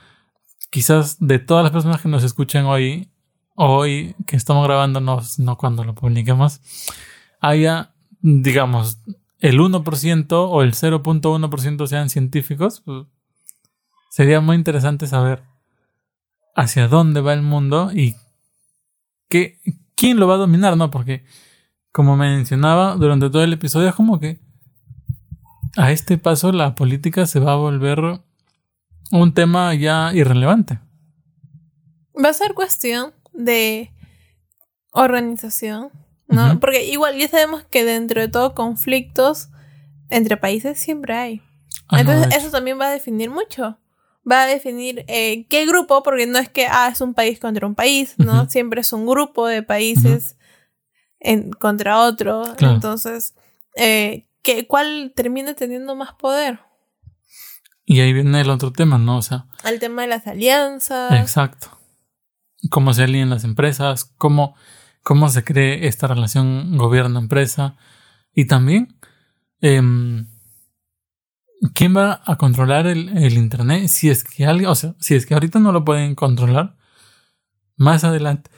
Quizás de todas las personas que nos escuchan hoy, hoy que estamos grabando, no, no cuando lo publiquemos, haya, digamos, el 1% o el 0.1% sean científicos, pues, sería muy interesante saber hacia dónde va el mundo y qué, quién lo va a dominar, ¿no? Porque, como mencionaba durante todo el episodio, es como que a este paso la política se va a volver un tema ya irrelevante. Va a ser cuestión de organización, ¿no? Porque igual ya sabemos que dentro de todo conflictos entre países siempre hay. Ah, Entonces eso también va a definir mucho. Va a definir eh, qué grupo, porque no es que ah, es un país contra un país, ¿no? Siempre es un grupo de países en, contra otro. Entonces, eh, ¿qué, ¿cuál termina teniendo más poder? Y ahí viene el otro tema, ¿no? O sea... El tema de las alianzas. Exacto. Cómo se alían las empresas, cómo cómo se cree esta relación gobierno-empresa y también em, quién va a controlar el, Internet si es que alguien, o sea, si es que ahorita no lo pueden controlar, más adelante.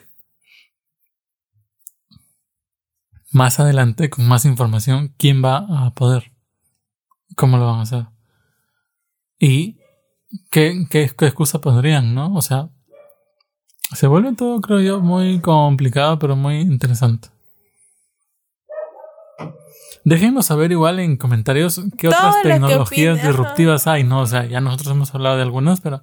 Más adelante, con más información, ¿quién va a poder? ¿Cómo lo van a hacer? ¿Y qué, qué, excusa pondrían, no? O sea, se vuelve todo, creo yo, muy complicado, pero muy interesante. Déjenos saber igual en comentarios qué otras tecnologías disruptivas hay, ¿no? O sea, ya nosotros hemos hablado de algunas, pero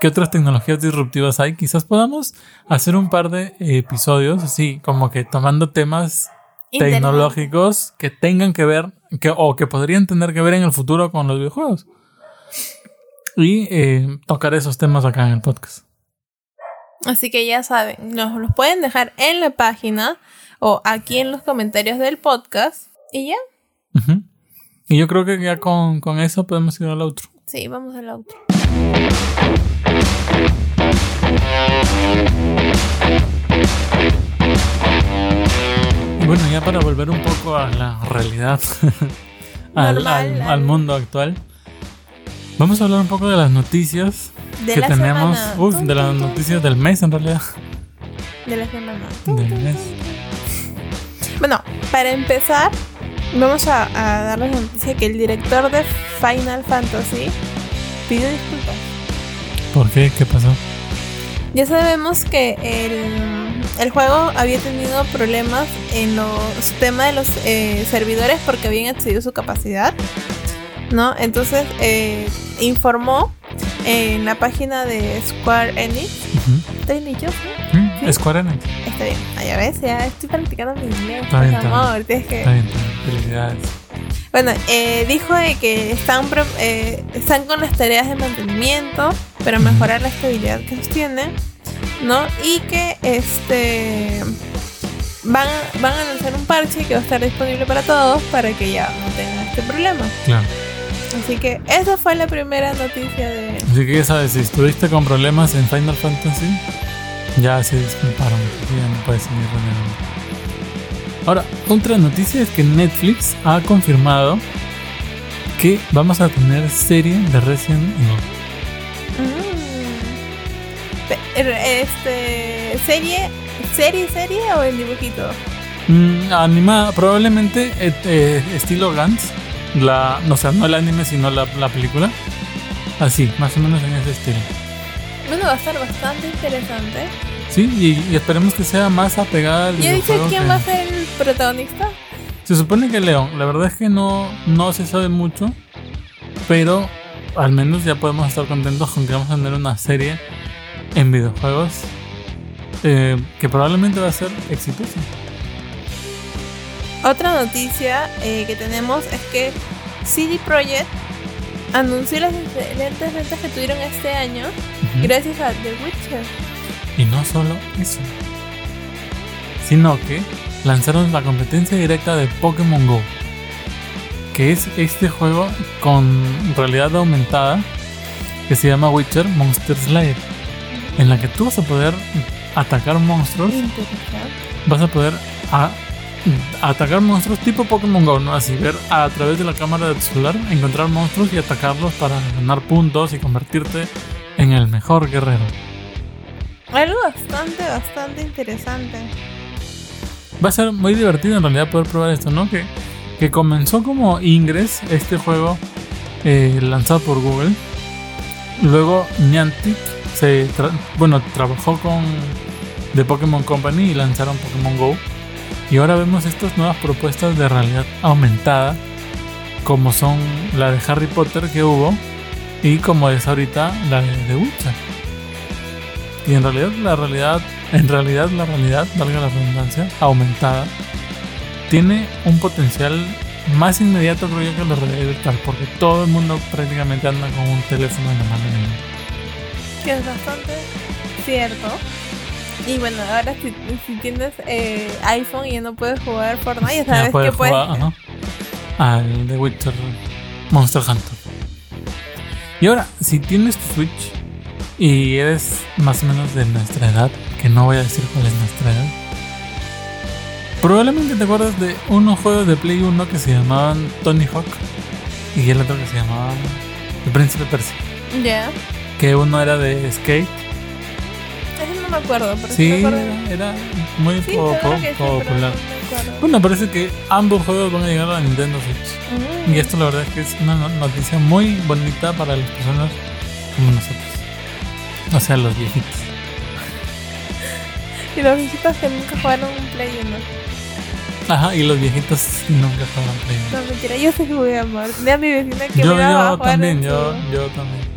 ¿qué otras tecnologías disruptivas hay? Quizás podamos hacer un par de episodios, así, como que tomando temas tecnológicos que tengan que ver, que, o que podrían tener que ver en el futuro con los videojuegos. Y eh, tocar esos temas acá en el podcast. Así que ya saben, nos los pueden dejar en la página o aquí en los comentarios del podcast y ya. Y yo creo que ya con, eso podemos ir al otro. Sí, vamos al otro. Y bueno, ya para volver un poco a la realidad, al mundo actual. Vamos a hablar un poco de las noticias que tenemos. Uf, de las noticias del mes en realidad. De la semana. Del mes. Bueno, para empezar, vamos a, a darles la noticia que el director de Final Fantasy pidió disculpas. ¿Por qué? ¿Qué pasó? Ya sabemos que el, el juego había tenido problemas en los temas de los eh, servidores porque habían excedido su capacidad. ¿No? Entonces eh, informó en la página de Square Enix. ¿Estoy dicho? Mm, Square Enix. Está bien. ya ves, ya estoy practicando mi inglés. Está bien, amor, tienes que. Está bien, Felicidades. Bueno, eh, dijo de que están, eh, están con las tareas de mantenimiento para mejorar la estabilidad que sostiene, ¿no? Y que este van, van a lanzar un parche que va a estar disponible para todos para que ya no tengan este problema. Claro. Así que esa fue la primera noticia de. Así que ya sabes, si estuviste con problemas en Final Fantasy, ya se disculparon, ya no puedes seguir renegando. Ahora, otra noticia es que Netflix ha confirmado que vamos a tener serie de Resident Evil. Mm. Este, serie, serie, serie o el dibujito? Mm, animada, probablemente eh, eh, estilo Gantz la, no, sea, no el anime, sino la, la película. Así, más o menos en ese estilo. Bueno, va a estar bastante interesante. Sí, y, esperemos que sea más apegada al ¿Ya dice quién va a ser el protagonista? Se supone que León, la verdad es que no, no se sabe mucho, pero al menos ya podemos estar contentos con que vamos a tener una serie en videojuegos eh, que probablemente va a ser exitosa. Otra noticia eh, que tenemos es que CD Projekt anunció las excelentes ventas que tuvieron este año gracias a The Witcher. Y no solo eso, sino que lanzaron la competencia directa de Pokémon Go, que es este juego con realidad aumentada que se llama Witcher Monster Slayer, en la que tú vas a poder atacar monstruos, vas a poder atacar monstruos tipo Pokémon Go, ¿no? Así ver a través de la cámara de tu celular, encontrar monstruos y atacarlos para ganar puntos y convertirte en el mejor guerrero. Algo bastante, bastante interesante. Va a ser muy divertido en realidad poder probar esto, ¿no? Que, que comenzó como Ingress, este juego eh, lanzado por Google. Luego Niantic se bueno, trabajó con The Pokémon Company y lanzaron Pokémon Go. Y ahora vemos estas nuevas propuestas de realidad aumentada, como son la de Harry Potter que hubo y como es ahorita la de Witcher. Y en realidad la realidad, en realidad la realidad, valga la redundancia, aumentada, tiene un potencial más inmediato creo yo que la realidad virtual, porque todo el mundo prácticamente anda con un teléfono en la mano. Que es bastante cierto. Y bueno, ahora si, si tienes eh, iPhone y no puedes jugar Fortnite, ya sabes que puedes. Jugar, al The Witcher Monster Hunter. Y ahora, si tienes tu Switch y eres más o menos de nuestra edad, que no voy a decir cuál es nuestra edad, probablemente te acuerdas de unos juegos de Play 1 que se llamaban Tony Hawk y el otro que se llamaba El Príncipe Percy. Ya. Que uno era de skate me acuerdo, pero sí, era muy popular. bueno, parece que ambos juegos van a llegar a Nintendo Switch. Mm. Y esto la verdad es que es una noticia muy bonita para las personas como nosotros. O sea, los viejitos. y los viejitos que nunca jugaron un Play 1. Ajá, y los viejitos nunca jugaron Play 1. No, mentira, yo sí jugué amor. De a mi vecina que yo, me yo también, yo, yo también.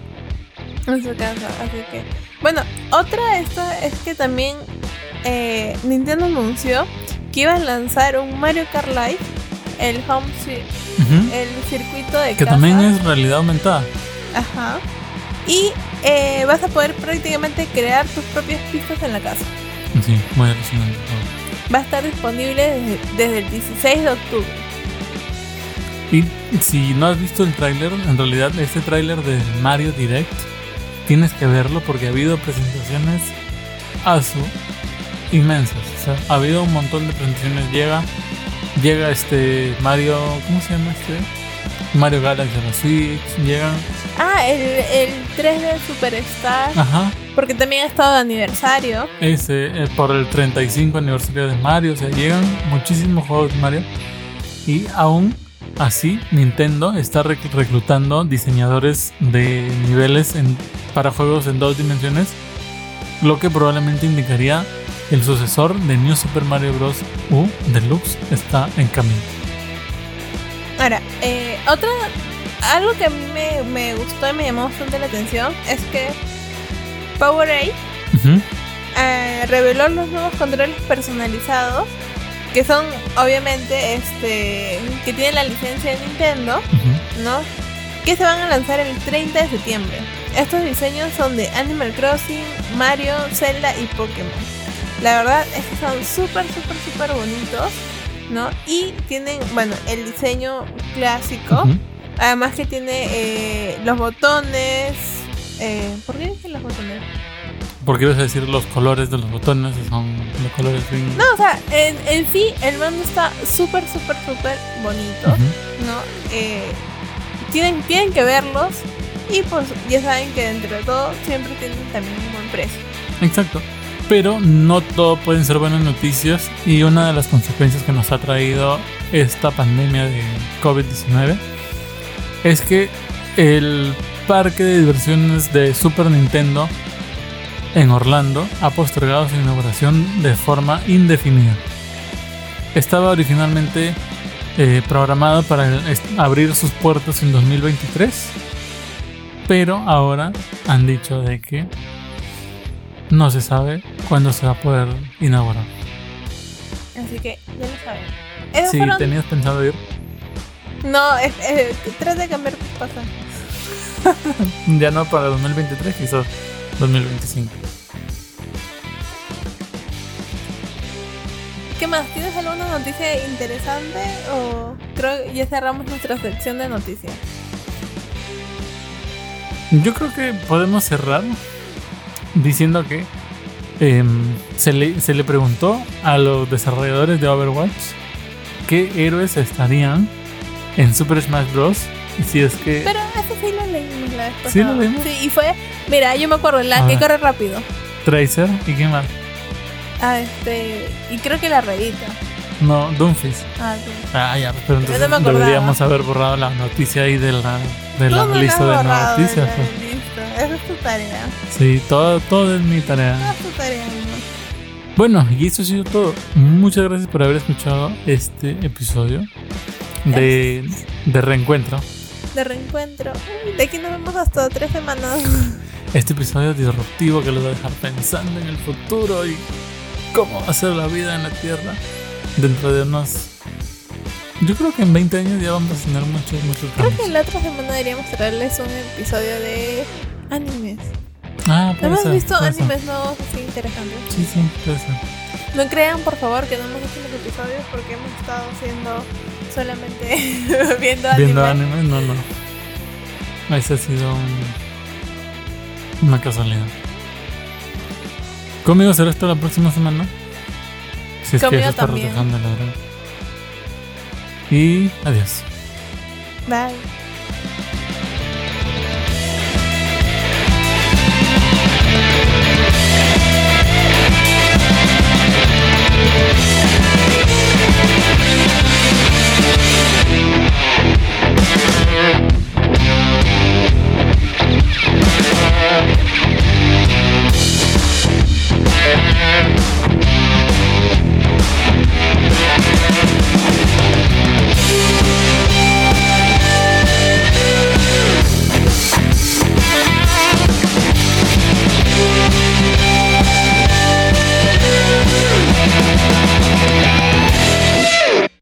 En su casa, así que bueno, otra esto es que también eh, Nintendo anunció que iba a lanzar un Mario Kart Live, el home el circuito de que también es realidad aumentada. Ajá. Y eh, vas a poder prácticamente crear tus propias pistas en la casa. Sí, muy alucinante. Va a estar disponible desde, el 16 de octubre. Y si no has visto el tráiler, en realidad este tráiler de Mario Direct tienes que verlo porque ha habido presentaciones ASU inmensas. O sea, ha habido un montón de presentaciones. Llega, llega este Mario, ¿cómo se llama este? Mario Galaxy a la Switch, llegan. Ah, el, el 3D Superstar. Ajá. Porque también ha estado de aniversario. Ese, eh, por el 35 aniversario de Mario. O sea, llegan muchísimos juegos de Mario. Y aún Así, Nintendo está reclutando diseñadores de niveles para juegos en dos dimensiones, lo que probablemente indicaría el sucesor de New Super Mario Bros. U Deluxe está en camino. Ahora, eh, otra, algo que a mí me, gustó y me llamó bastante la atención es que Powerade eh, reveló los nuevos controles personalizados que son obviamente este que tienen la licencia de Nintendo, ¿no? Que se van a lanzar el 30 de septiembre. Estos diseños son de Animal Crossing, Mario, Zelda y Pokémon. La verdad es que son súper, súper, súper bonitos, ¿no? Y tienen, bueno, el diseño clásico. Además que tiene eh, los botones. Eh, ¿Por qué dicen los botones? Porque ibas a decir los colores de los botones, son los colores No, o sea, en, en sí el mando está súper, súper, súper bonito, ¿no? Eh, tienen, tienen que verlos y pues ya saben que entre todo siempre tienen también un buen precio. Exacto. Pero no todo pueden ser buenas noticias y una de las consecuencias que nos ha traído esta pandemia de COVID-19 es que el parque de diversiones de Super Nintendo en Orlando ha postergado su inauguración de forma indefinida. Estaba originalmente eh, programado para abrir sus puertas en 2023. Pero ahora han dicho de que no se sabe cuándo se va a poder inaugurar. Así que ya lo saben. Sí, tenías pensado ir. No, es, trata de cambiar tus pasajes. ya no para 2023, quizás 2025. ¿Qué más? ¿Tienes alguna noticia interesante o creo que ya cerramos nuestra sección de noticias? Yo creo que podemos cerrar diciendo que em, se, le, se le preguntó a los desarrolladores de Overwatch qué héroes estarían en Super Smash Bros. Si es que. Pero eso sí lo leímos la vez pasada. Sí, lo leímos. Sí, y fue. Mira, yo me acuerdo, la que corre rápido. Tracer y qué más. Ah, este. Y creo que la revista. No, Doomfist. Ah, sí. Ah, ya, pero entonces deberíamos haber borrado la noticia ahí de la, de la lista de noticias. Pues. Esa es tu tarea. Sí, todo, todo es mi tarea. Esa es tu tarea, Bueno, y eso ha sido todo. Muchas gracias por haber escuchado este episodio de, de reencuentro. De reencuentro. De aquí nos vemos hasta tres semanas. Este episodio disruptivo que los va a dejar pensando en el futuro y cómo va a ser la vida en la Tierra dentro de unos... Yo creo que en 20 años ya vamos a tener muchos, muchos Creo que la otra semana deberíamos traerles un episodio de animes. Ah, ¿Hemos visto animes nuevos así interesantes? Sí, sí, puede ser. No crean, por favor, que no hemos hecho los episodios porque hemos estado haciendo solamente viendo anime. Viendo anime, no, no. Ese ha sido una casualidad. ¿Conmigo será esto la próxima semana? Si es que eso está la verdad. Y adiós. Bye.